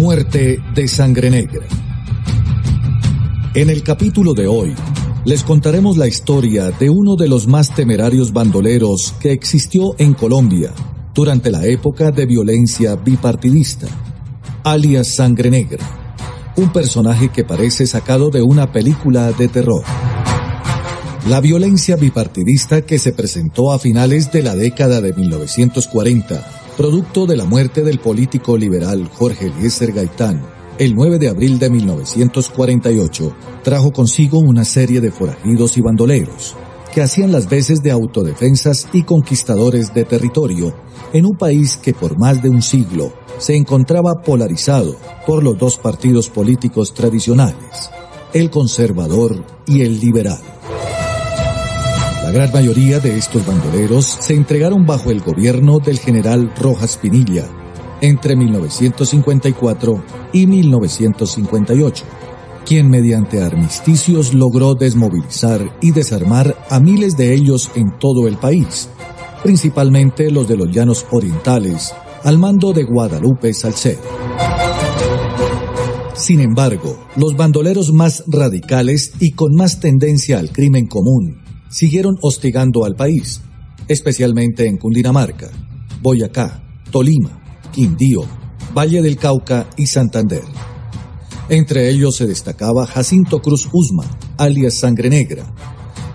Muerte de Sangre Negra. En el capítulo de hoy, les contaremos la historia de uno de los más temerarios bandoleros que existió en Colombia durante la época de violencia bipartidista, alias Sangre Negra, un personaje que parece sacado de una película de terror. La violencia bipartidista que se presentó a finales de la década de 1940, producto de la muerte del político liberal Jorge Eliezer Gaitán, el 9 de abril de 1948, trajo consigo una serie de forajidos y bandoleros, que hacían las veces de autodefensas y conquistadores de territorio en un país que por más de un siglo se encontraba polarizado por los dos partidos políticos tradicionales, el conservador y el liberal. La gran mayoría de estos bandoleros se entregaron bajo el gobierno del general Rojas Pinilla entre 1954 y 1958, quien mediante armisticios logró desmovilizar y desarmar a miles de ellos en todo el país, principalmente los de los llanos orientales, al mando de Guadalupe Salcedo. Sin embargo, los bandoleros más radicales y con más tendencia al crimen común siguieron hostigando al país, especialmente en Cundinamarca, Boyacá, Tolima, Quindío, Valle del Cauca y Santander. Entre ellos se destacaba Jacinto Cruz Usma, alias Sangre Negra,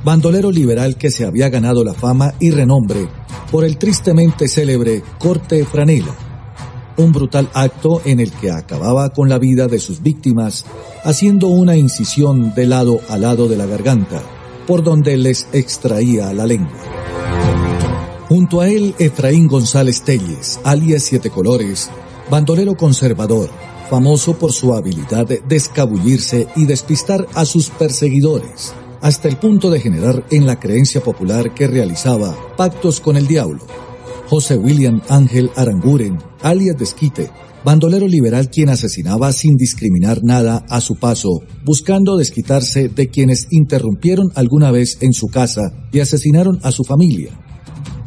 bandolero liberal que se había ganado la fama y renombre por el tristemente célebre Corte Franela, un brutal acto en el que acababa con la vida de sus víctimas haciendo una incisión de lado a lado de la garganta por donde les extraía la lengua. Junto a él, Efraín González Telles, alias Siete Colores, bandolero conservador, famoso por su habilidad de escabullirse y despistar a sus perseguidores, hasta el punto de generar en la creencia popular que realizaba pactos con el diablo. José William Ángel Aranguren, alias Desquite, bandolero liberal quien asesinaba sin discriminar nada a su paso, buscando desquitarse de quienes interrumpieron alguna vez en su casa y asesinaron a su familia.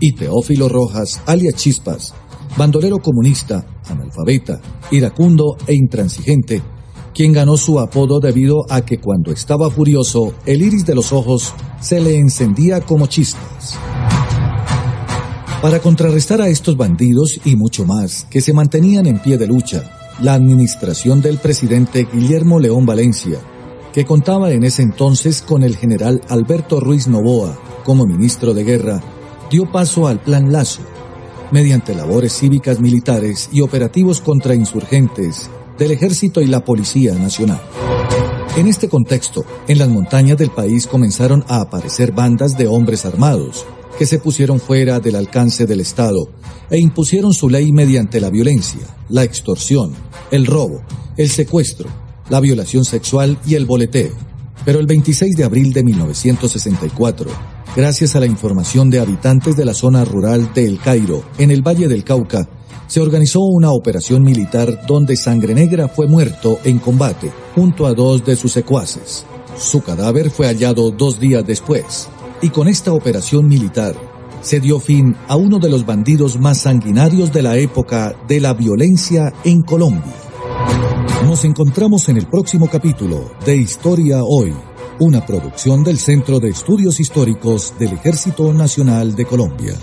Y Teófilo Rojas, alias Chispas, bandolero comunista, analfabeta, iracundo e intransigente, quien ganó su apodo debido a que cuando estaba furioso, el iris de los ojos se le encendía como chispas. Para contrarrestar a estos bandidos y mucho más que se mantenían en pie de lucha, la administración del presidente Guillermo León Valencia, que contaba en ese entonces con el general Alberto Ruiz Novoa como ministro de guerra, dio paso al Plan Lazo, mediante labores cívicas militares y operativos contra insurgentes del Ejército y la Policía Nacional. En este contexto, en las montañas del país comenzaron a aparecer bandas de hombres armados, que se pusieron fuera del alcance del Estado e impusieron su ley mediante la violencia, la extorsión, el robo, el secuestro, la violación sexual y el boleteo. Pero el 26 de abril de 1964, gracias a la información de habitantes de la zona rural de El Cairo, en el Valle del Cauca, se organizó una operación militar donde Sangre Negra fue muerto en combate junto a dos de sus secuaces. Su cadáver fue hallado dos días después, y con esta operación militar se dio fin a uno de los bandidos más sanguinarios de la época de la violencia en Colombia. Nos encontramos en el próximo capítulo de Historia Hoy, una producción del Centro de Estudios Históricos del Ejército Nacional de Colombia.